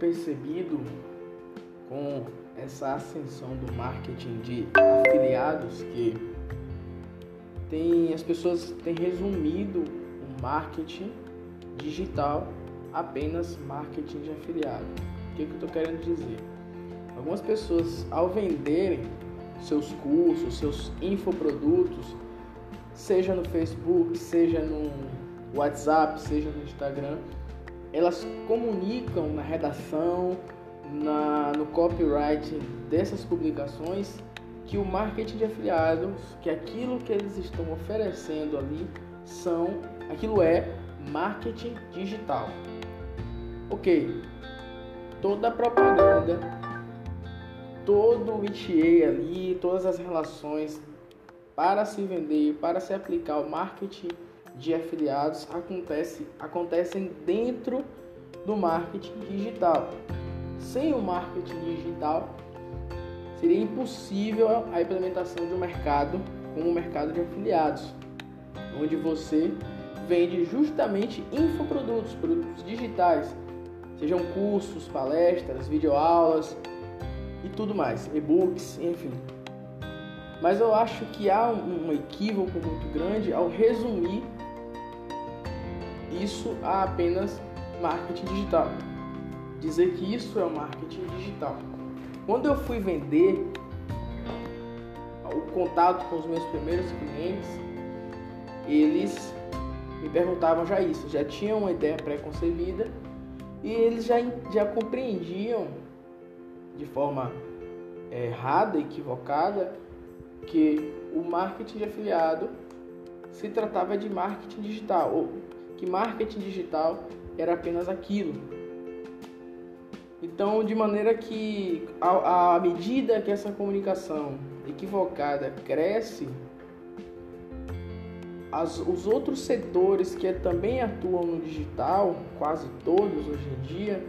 percebido com essa ascensão do marketing de afiliados que tem as pessoas têm resumido o marketing digital apenas marketing de afiliado. O que, que eu estou querendo dizer? Algumas pessoas ao venderem seus cursos, seus infoprodutos, seja no Facebook, seja no WhatsApp, seja no Instagram, elas comunicam na redação, na, no copyright dessas publicações que o marketing de afiliados, que aquilo que eles estão oferecendo ali são, aquilo é marketing digital. Ok, toda a propaganda, todo o ETA ali, todas as relações para se vender, para se aplicar o marketing de afiliados acontece, acontecem dentro do marketing digital. Sem o marketing digital, seria impossível a implementação de um mercado como o mercado de afiliados, onde você vende justamente infoprodutos, produtos digitais, sejam cursos, palestras, videoaulas e tudo mais, e-books, enfim. Mas eu acho que há um equívoco muito grande ao resumir isso a apenas marketing digital. Dizer que isso é o marketing digital. Quando eu fui vender o contato com os meus primeiros clientes, eles me perguntavam já isso, já tinham uma ideia pré-concebida e eles já, já compreendiam de forma errada, equivocada, que o marketing de afiliado se tratava de marketing digital, ou que marketing digital era apenas aquilo. Então, de maneira que, à medida que essa comunicação equivocada cresce, as, os outros setores que também atuam no digital, quase todos hoje em dia,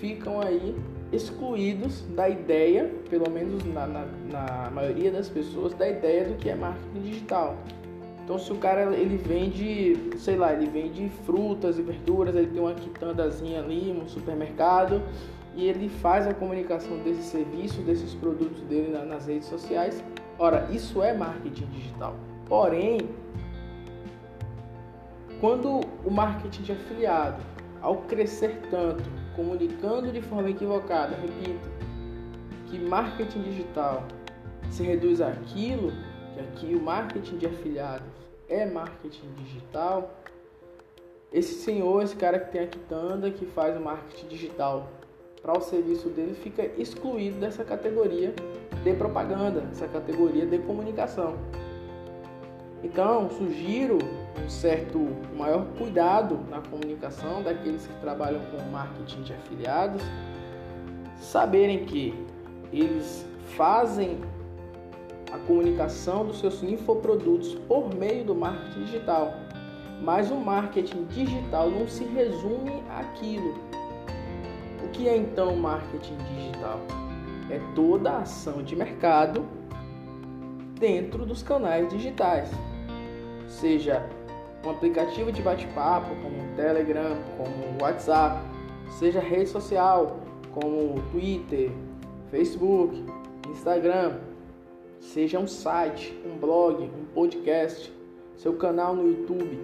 ficam aí excluídos da ideia, pelo menos na, na, na maioria das pessoas, da ideia do que é marketing digital. Então se o cara ele vende, sei lá, ele vende frutas e verduras, ele tem uma quitandazinha ali, um supermercado, e ele faz a comunicação desse serviço, desses produtos dele nas redes sociais. Ora, isso é marketing digital. Porém, quando o marketing de afiliado, ao crescer tanto, comunicando de forma equivocada, repito, que marketing digital se reduz àquilo que aqui o marketing de afiliados é marketing digital, esse senhor, esse cara que tem a quitanda, que faz o marketing digital para o serviço dele, fica excluído dessa categoria de propaganda, essa categoria de comunicação. Então, sugiro um certo maior cuidado na comunicação daqueles que trabalham com marketing de afiliados, saberem que eles fazem a comunicação dos seus infoprodutos por meio do marketing digital. Mas o marketing digital não se resume àquilo. O que é então marketing digital? É toda a ação de mercado dentro dos canais digitais, seja um aplicativo de bate-papo como o Telegram, como o WhatsApp, seja rede social como Twitter, Facebook, Instagram, seja um site, um blog, um podcast, seu canal no YouTube,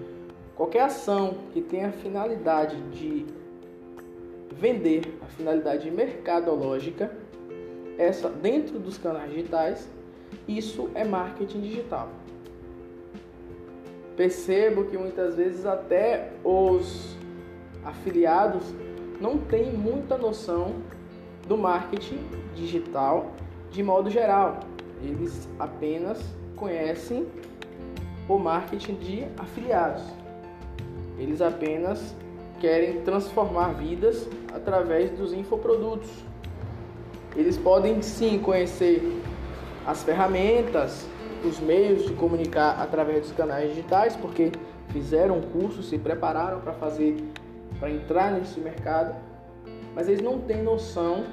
qualquer ação que tenha a finalidade de vender, a finalidade mercadológica, essa dentro dos canais digitais, isso é marketing digital. Percebo que muitas vezes até os afiliados não têm muita noção do marketing digital de modo geral. Eles apenas conhecem o marketing de afiliados. Eles apenas querem transformar vidas através dos infoprodutos. Eles podem sim conhecer as ferramentas, os meios de comunicar através dos canais digitais, porque fizeram um curso, se prepararam para fazer, para entrar nesse mercado, mas eles não têm noção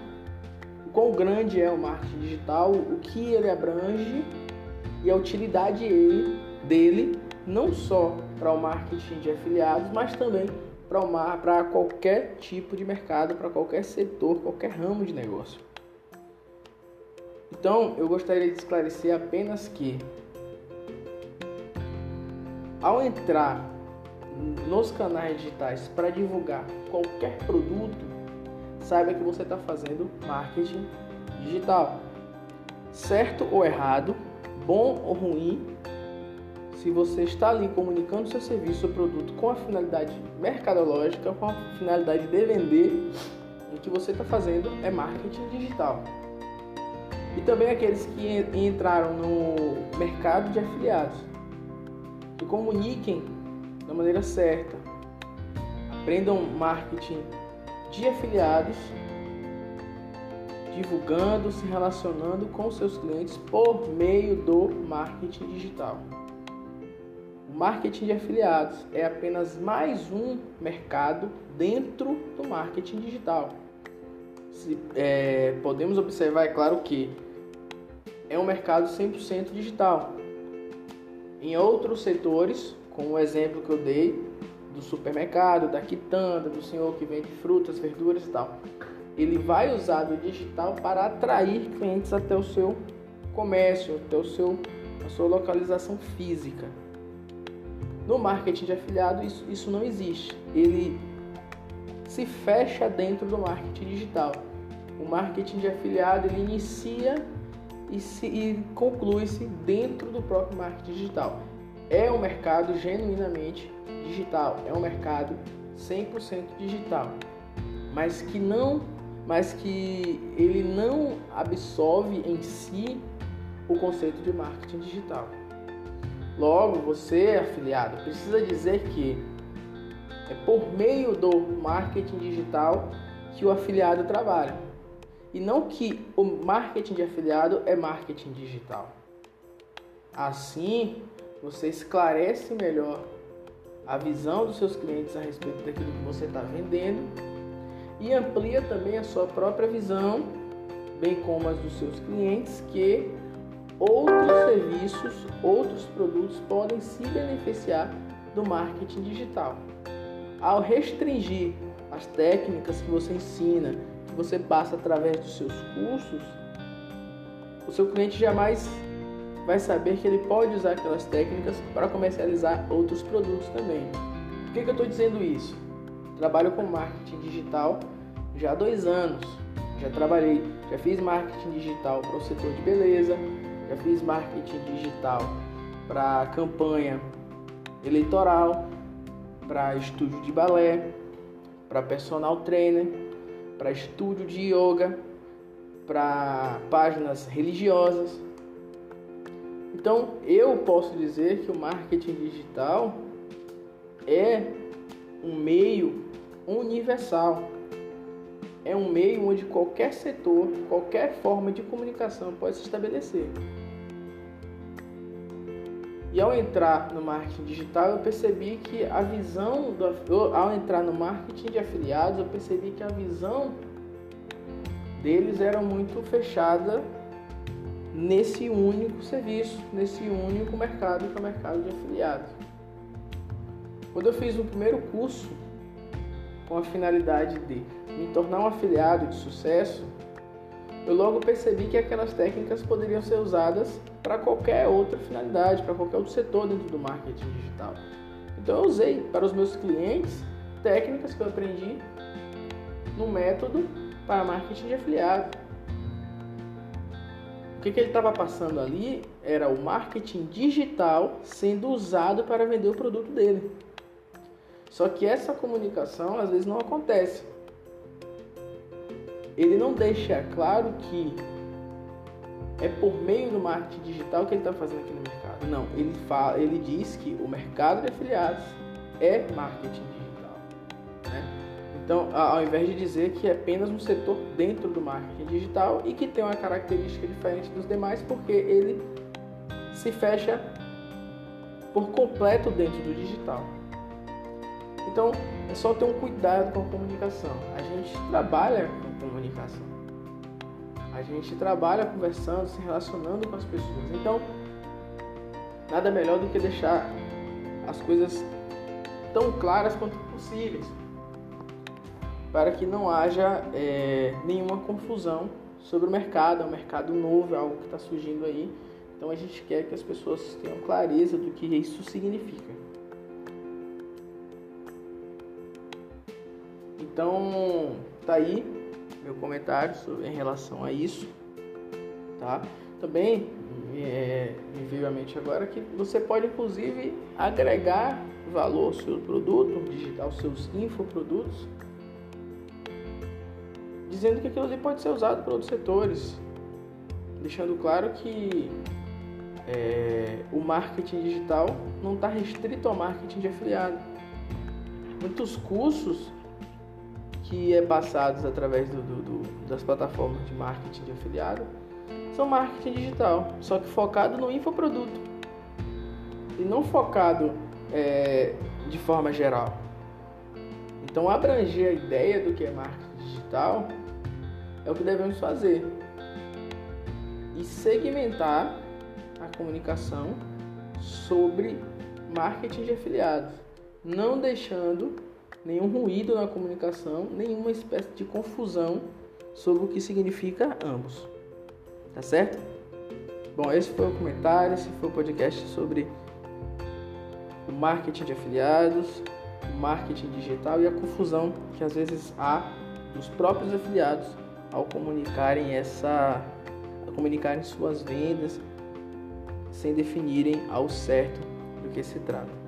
quão grande é o marketing digital, o que ele abrange e a utilidade ele, dele não só para o marketing de afiliados, mas também para qualquer tipo de mercado, para qualquer setor, qualquer ramo de negócio. Então, eu gostaria de esclarecer apenas que ao entrar nos canais digitais para divulgar qualquer produto, saiba que você está fazendo marketing digital. Certo ou errado, bom ou ruim, se você está ali comunicando seu serviço ou produto com a finalidade mercadológica, com a finalidade de vender, o que você está fazendo é marketing digital. E também aqueles que entraram no mercado de afiliados, que comuniquem da maneira certa, aprendam marketing de afiliados, divulgando, se relacionando com seus clientes por meio do marketing digital. O marketing de afiliados é apenas mais um mercado dentro do marketing digital. Se, é, podemos observar, é claro que é um mercado 100% digital. Em outros setores, como o exemplo que eu dei do supermercado, da quitanda, do senhor que vende frutas, verduras e tal, ele vai usar o digital para atrair clientes até o seu comércio, até o seu, a sua localização física. No marketing de afiliado, isso, isso não existe. Ele se fecha dentro do marketing digital. O marketing de afiliado ele inicia e, e conclui-se dentro do próprio marketing digital. É um mercado genuinamente digital, é um mercado 100% digital, mas que não, mas que ele não absorve em si o conceito de marketing digital. Logo, você, afiliado, precisa dizer que é por meio do marketing digital que o afiliado trabalha. E não que o marketing de afiliado é marketing digital. Assim, você esclarece melhor a visão dos seus clientes a respeito daquilo que você está vendendo e amplia também a sua própria visão, bem como as dos seus clientes, que outros serviços, outros produtos podem se beneficiar do marketing digital. Ao restringir as técnicas que você ensina, que você passa através dos seus cursos, o seu cliente jamais vai saber que ele pode usar aquelas técnicas para comercializar outros produtos também. Por que, que eu estou dizendo isso? Trabalho com marketing digital já há dois anos. Já trabalhei, já fiz marketing digital para o setor de beleza, já fiz marketing digital para campanha eleitoral, para estúdio de balé, para personal trainer, para estúdio de yoga, para páginas religiosas. Então, eu posso dizer que o marketing digital é um meio universal. É um meio onde qualquer setor, qualquer forma de comunicação pode se estabelecer. E ao entrar no marketing digital, eu percebi que a visão, do, ao entrar no marketing de afiliados, eu percebi que a visão deles era muito fechada nesse único serviço, nesse único mercado que é o mercado de afiliados. Quando eu fiz o primeiro curso com a finalidade de me tornar um afiliado de sucesso, eu logo percebi que aquelas técnicas poderiam ser usadas para qualquer outra finalidade, para qualquer outro setor dentro do marketing digital. Então eu usei para os meus clientes técnicas que eu aprendi no método para marketing de afiliado que, que ele estava passando ali era o marketing digital sendo usado para vender o produto dele. Só que essa comunicação às vezes não acontece. Ele não deixa claro que é por meio do marketing digital que ele está fazendo aqui no mercado. Não, ele fala, ele diz que o mercado de afiliados é marketing digital. Então, ao invés de dizer que é apenas um setor dentro do marketing digital e que tem uma característica diferente dos demais, porque ele se fecha por completo dentro do digital. Então, é só ter um cuidado com a comunicação. A gente trabalha com comunicação. A gente trabalha conversando, se relacionando com as pessoas. Então, nada melhor do que deixar as coisas tão claras quanto possíveis para que não haja é, nenhuma confusão sobre o mercado, é um mercado novo, é algo que está surgindo aí. Então a gente quer que as pessoas tenham clareza do que isso significa. Então tá aí meu comentário sobre, em relação a isso, tá? Também é, me veio à mente agora que você pode inclusive agregar valor ao seu produto, digitar os seus infoprodutos, dizendo que aquilo ali pode ser usado por outros setores, deixando claro que é, o marketing digital não está restrito ao marketing de afiliado. Muitos cursos que é passados através do, do, do, das plataformas de marketing de afiliado são marketing digital, só que focado no infoproduto e não focado é, de forma geral. Então, abranger a ideia do que é marketing digital é o que devemos fazer e segmentar a comunicação sobre marketing de afiliados, não deixando nenhum ruído na comunicação, nenhuma espécie de confusão sobre o que significa ambos. Tá certo? Bom, esse foi o comentário, esse foi o podcast sobre o marketing de afiliados, o marketing digital e a confusão que às vezes há dos próprios afiliados ao comunicarem essa ao comunicarem suas vendas sem definirem ao certo do que se trata.